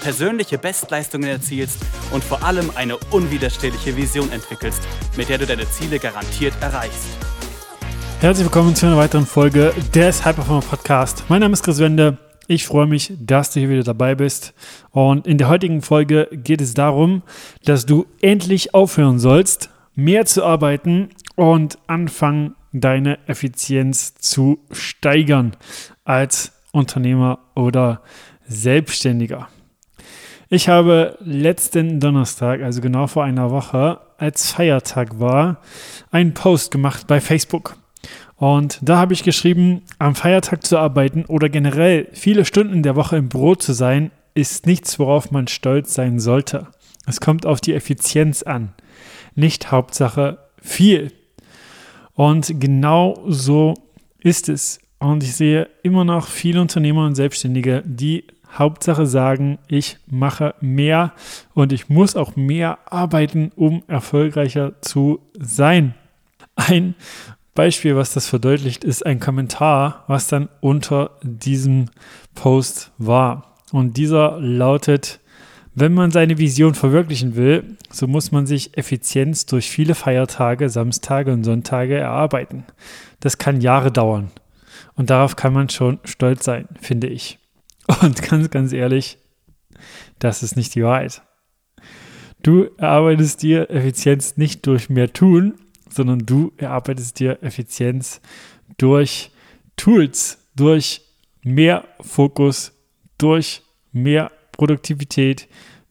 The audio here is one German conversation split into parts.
persönliche Bestleistungen erzielst und vor allem eine unwiderstehliche Vision entwickelst, mit der du deine Ziele garantiert erreichst. Herzlich willkommen zu einer weiteren Folge des Hyperformer Podcast. Mein Name ist Chris Wende. Ich freue mich, dass du hier wieder dabei bist. Und in der heutigen Folge geht es darum, dass du endlich aufhören sollst, mehr zu arbeiten und anfangen, deine Effizienz zu steigern als Unternehmer oder Selbstständiger. Ich habe letzten Donnerstag, also genau vor einer Woche, als Feiertag war, einen Post gemacht bei Facebook. Und da habe ich geschrieben, am Feiertag zu arbeiten oder generell viele Stunden der Woche im Büro zu sein, ist nichts, worauf man stolz sein sollte. Es kommt auf die Effizienz an, nicht Hauptsache viel. Und genau so ist es. Und ich sehe immer noch viele Unternehmer und Selbstständige, die Hauptsache sagen, ich mache mehr und ich muss auch mehr arbeiten, um erfolgreicher zu sein. Ein Beispiel, was das verdeutlicht, ist ein Kommentar, was dann unter diesem Post war. Und dieser lautet, wenn man seine Vision verwirklichen will, so muss man sich Effizienz durch viele Feiertage, Samstage und Sonntage erarbeiten. Das kann Jahre dauern. Und darauf kann man schon stolz sein, finde ich. Und ganz, ganz ehrlich, das ist nicht die Wahrheit. Du erarbeitest dir Effizienz nicht durch mehr tun, sondern du erarbeitest dir Effizienz durch Tools, durch mehr Fokus, durch mehr Produktivität,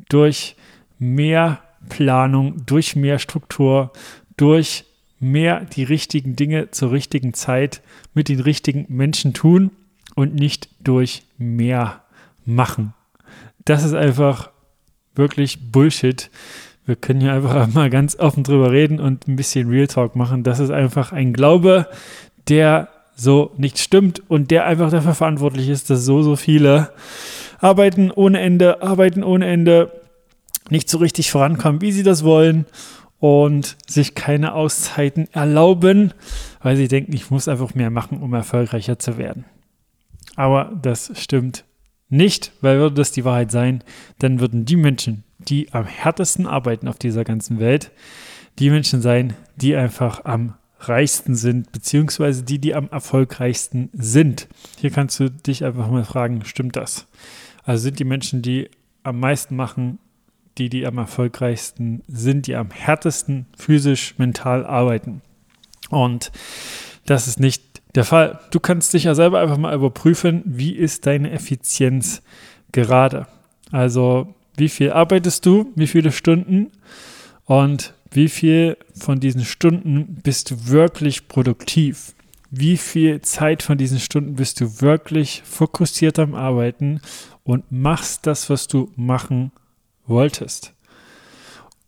durch mehr Planung, durch mehr Struktur, durch mehr die richtigen Dinge zur richtigen Zeit mit den richtigen Menschen tun und nicht durch mehr machen. Das ist einfach wirklich Bullshit. Wir können hier einfach mal ganz offen drüber reden und ein bisschen Real Talk machen. Das ist einfach ein Glaube, der so nicht stimmt und der einfach dafür verantwortlich ist, dass so, so viele arbeiten ohne Ende, arbeiten ohne Ende, nicht so richtig vorankommen, wie sie das wollen und sich keine Auszeiten erlauben, weil sie denken, ich muss einfach mehr machen, um erfolgreicher zu werden. Aber das stimmt nicht, weil würde das die Wahrheit sein, dann würden die Menschen, die am härtesten arbeiten auf dieser ganzen Welt, die Menschen sein, die einfach am reichsten sind, beziehungsweise die, die am erfolgreichsten sind. Hier kannst du dich einfach mal fragen, stimmt das? Also sind die Menschen, die am meisten machen, die, die am erfolgreichsten sind, die am härtesten physisch, mental arbeiten. Und das ist nicht der Fall. Du kannst dich ja selber einfach mal überprüfen, wie ist deine Effizienz gerade. Also wie viel arbeitest du, wie viele Stunden und wie viel von diesen Stunden bist du wirklich produktiv? Wie viel Zeit von diesen Stunden bist du wirklich fokussiert am Arbeiten und machst das, was du machen wolltest?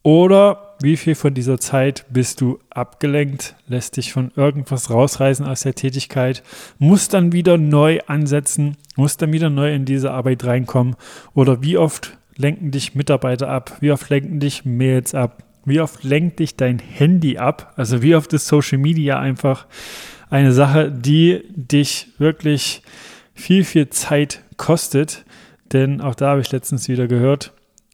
Oder wie viel von dieser Zeit bist du abgelenkt, lässt dich von irgendwas rausreißen aus der Tätigkeit, musst dann wieder neu ansetzen, musst dann wieder neu in diese Arbeit reinkommen? Oder wie oft lenken dich Mitarbeiter ab? Wie oft lenken dich Mails ab? Wie oft lenkt dich dein Handy ab? Also wie oft ist Social Media einfach eine Sache, die dich wirklich viel, viel Zeit kostet? Denn auch da habe ich letztens wieder gehört,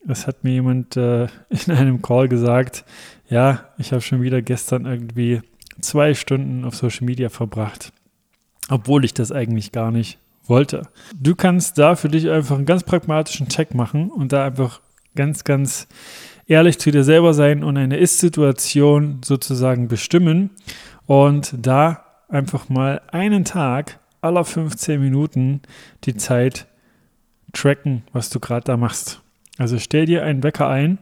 es hat mir jemand äh, in einem Call gesagt, ja, ich habe schon wieder gestern irgendwie zwei Stunden auf Social Media verbracht, obwohl ich das eigentlich gar nicht wollte. Du kannst da für dich einfach einen ganz pragmatischen Check machen und da einfach ganz, ganz ehrlich zu dir selber sein und eine Ist-Situation sozusagen bestimmen und da einfach mal einen Tag aller 15 Minuten die Zeit tracken, was du gerade da machst. Also stell dir einen Wecker ein,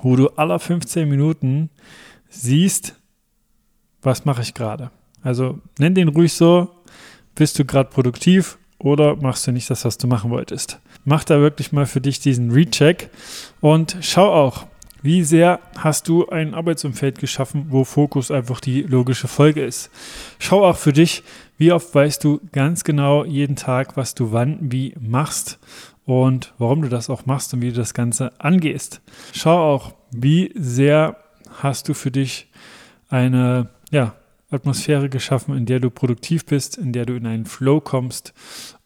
wo du aller 15 Minuten siehst, was mache ich gerade. Also nenn den ruhig so, bist du gerade produktiv oder machst du nicht das, was du machen wolltest. Mach da wirklich mal für dich diesen Recheck und schau auch, Wie sehr hast du ein Arbeitsumfeld geschaffen, wo Fokus einfach die logische Folge ist? Schau auch für dich, wie oft weißt du ganz genau jeden Tag, was du wann wie machst und warum du das auch machst und wie du das Ganze angehst. Schau auch, wie sehr hast du für dich eine ja, Atmosphäre geschaffen, in der du produktiv bist, in der du in einen Flow kommst.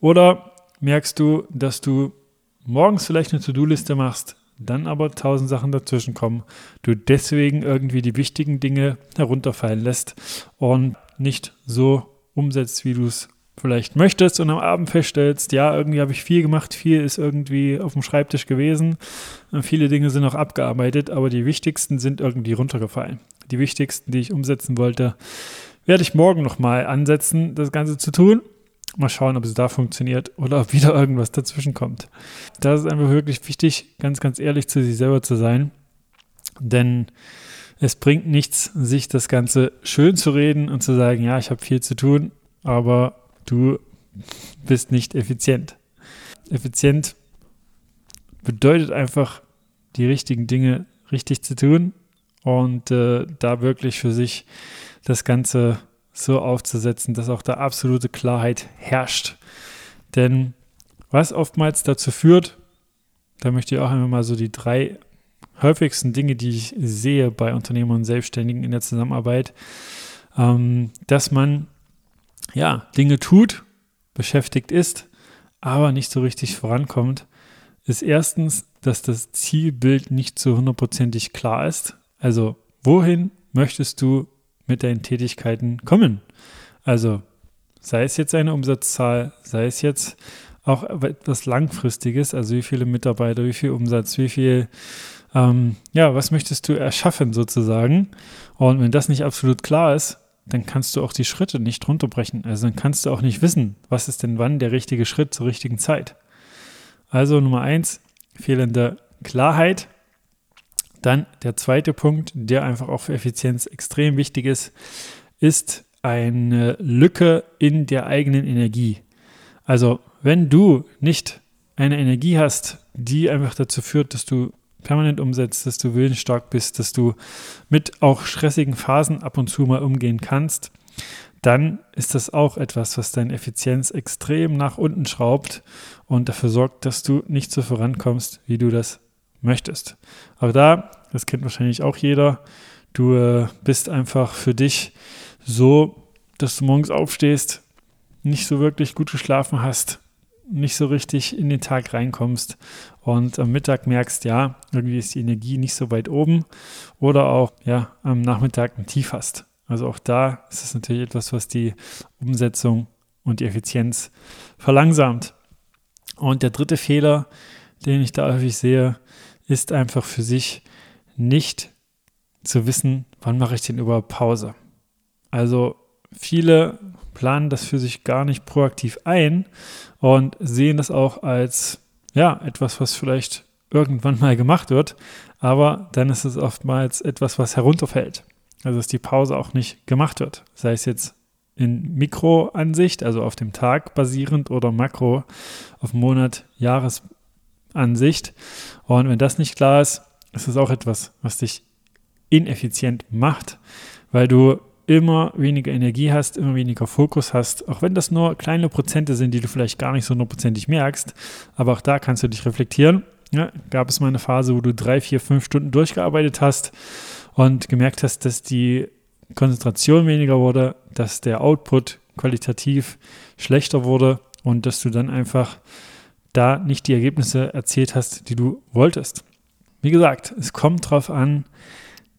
Oder merkst du, dass du morgens vielleicht eine To-Do-Liste machst, dann aber tausend Sachen dazwischen kommen, du deswegen irgendwie die wichtigen Dinge herunterfallen lässt und nicht so umsetzt, wie du es vielleicht möchtest und am Abend feststellst, ja, irgendwie habe ich viel gemacht, viel ist irgendwie auf dem Schreibtisch gewesen, viele Dinge sind noch abgearbeitet, aber die wichtigsten sind irgendwie runtergefallen. Die wichtigsten, die ich umsetzen wollte, werde ich morgen nochmal ansetzen, das Ganze zu tun Mal schauen, ob es da funktioniert oder ob wieder irgendwas dazwischen kommt. Da ist einfach wirklich wichtig, ganz, ganz ehrlich zu sich selber zu sein. Denn es bringt nichts, sich das Ganze schön zu reden und zu sagen, ja, ich habe viel zu tun, aber du bist nicht effizient. Effizient bedeutet einfach, die richtigen Dinge richtig zu tun und äh, da wirklich für sich das Ganze so aufzusetzen, dass auch da absolute Klarheit herrscht. Denn was oftmals dazu führt, da möchte ich auch einmal mal so die drei häufigsten Dinge, die ich sehe bei Unternehmern und Selbstständigen in der Zusammenarbeit, ähm, dass man ja Dinge tut, beschäftigt ist, aber nicht so richtig vorankommt, ist erstens, dass das Zielbild nicht so hundertprozentig klar ist. Also wohin möchtest du mit deinen Tätigkeiten kommen. Also sei es jetzt eine Umsatzzahl, sei es jetzt auch etwas Langfristiges, also wie viele Mitarbeiter, wie viel Umsatz, wie viel, ähm, ja, was möchtest du erschaffen sozusagen. Und wenn das nicht absolut klar ist, dann kannst du auch die Schritte nicht runterbrechen. Also dann kannst du auch nicht wissen, was ist denn wann der richtige Schritt zur richtigen Zeit. Also Nummer eins, fehlende Klarheit dann der zweite Punkt, der einfach auch für Effizienz extrem wichtig ist, ist eine Lücke in der eigenen Energie. Also wenn du nicht eine Energie hast, die einfach dazu führt, dass du permanent umsetzt, dass du willensstark bist, dass du mit auch stressigen Phasen ab und zu mal umgehen kannst, dann ist das auch etwas, was deine Effizienz extrem nach unten schraubt und dafür sorgt, dass du nicht so vorankommst, wie du das möchtest. Aber da, das kennt wahrscheinlich auch jeder, du äh, bist einfach für dich so, dass du morgens aufstehst, nicht so wirklich gut geschlafen hast, nicht so richtig in den Tag reinkommst und am Mittag merkst, ja, irgendwie ist die Energie nicht so weit oben oder auch, ja, am Nachmittag ein Tief hast. Also auch da ist es natürlich etwas, was die Umsetzung und die Effizienz verlangsamt. Und der dritte Fehler, den ich da häufig sehe, ist einfach für sich nicht zu wissen, wann mache ich denn überhaupt Pause. Also viele planen das für sich gar nicht proaktiv ein und sehen das auch als ja, etwas, was vielleicht irgendwann mal gemacht wird, aber dann ist es oftmals etwas, was herunterfällt. Also dass die Pause auch nicht gemacht wird. Sei es jetzt in Mikroansicht, also auf dem Tag basierend oder Makro auf Monat, Jahres Ansicht. Und wenn das nicht klar ist, ist es auch etwas, was dich ineffizient macht, weil du immer weniger Energie hast, immer weniger Fokus hast, auch wenn das nur kleine Prozente sind, die du vielleicht gar nicht so hundertprozentig merkst. Aber auch da kannst du dich reflektieren. Ja, gab es mal eine Phase, wo du drei, vier, fünf Stunden durchgearbeitet hast und gemerkt hast, dass die Konzentration weniger wurde, dass der Output qualitativ schlechter wurde und dass du dann einfach da nicht die Ergebnisse erzielt hast, die du wolltest. Wie gesagt, es kommt darauf an,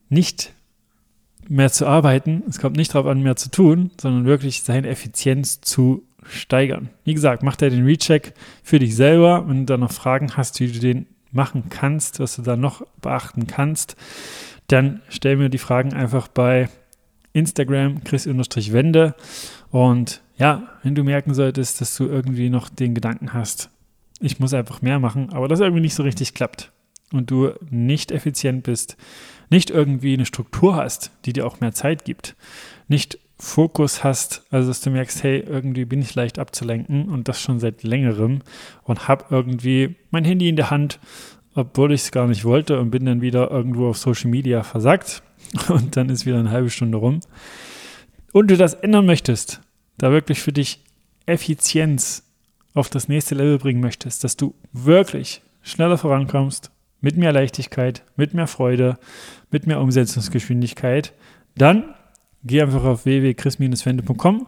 nicht mehr zu arbeiten, es kommt nicht darauf an, mehr zu tun, sondern wirklich seine Effizienz zu steigern. Wie gesagt, mach da den Recheck für dich selber. Wenn du da noch Fragen hast, wie du den machen kannst, was du da noch beachten kannst, dann stell mir die Fragen einfach bei Instagram chris-wende und ja, wenn du merken solltest, dass du irgendwie noch den Gedanken hast, ich muss einfach mehr machen, aber das irgendwie nicht so richtig klappt und du nicht effizient bist, nicht irgendwie eine Struktur hast, die dir auch mehr Zeit gibt, nicht Fokus hast, also dass du merkst, hey, irgendwie bin ich leicht abzulenken und das schon seit längerem und habe irgendwie mein Handy in der Hand obwohl ich es gar nicht wollte und bin dann wieder irgendwo auf Social Media versackt und dann ist wieder eine halbe Stunde rum. Und du das ändern möchtest, da wirklich für dich Effizienz auf das nächste Level bringen möchtest, dass du wirklich schneller vorankommst, mit mehr Leichtigkeit, mit mehr Freude, mit mehr Umsetzungsgeschwindigkeit, dann geh einfach auf www.chris-wende.com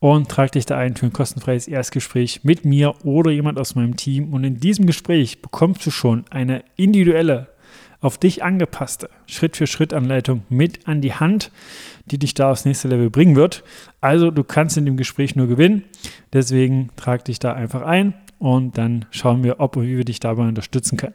und trag dich da ein für ein kostenfreies Erstgespräch mit mir oder jemand aus meinem Team. Und in diesem Gespräch bekommst du schon eine individuelle, auf dich angepasste Schritt-für-Schritt-Anleitung mit an die Hand, die dich da aufs nächste Level bringen wird. Also du kannst in dem Gespräch nur gewinnen. Deswegen trag dich da einfach ein und dann schauen wir, ob und wie wir dich dabei unterstützen können.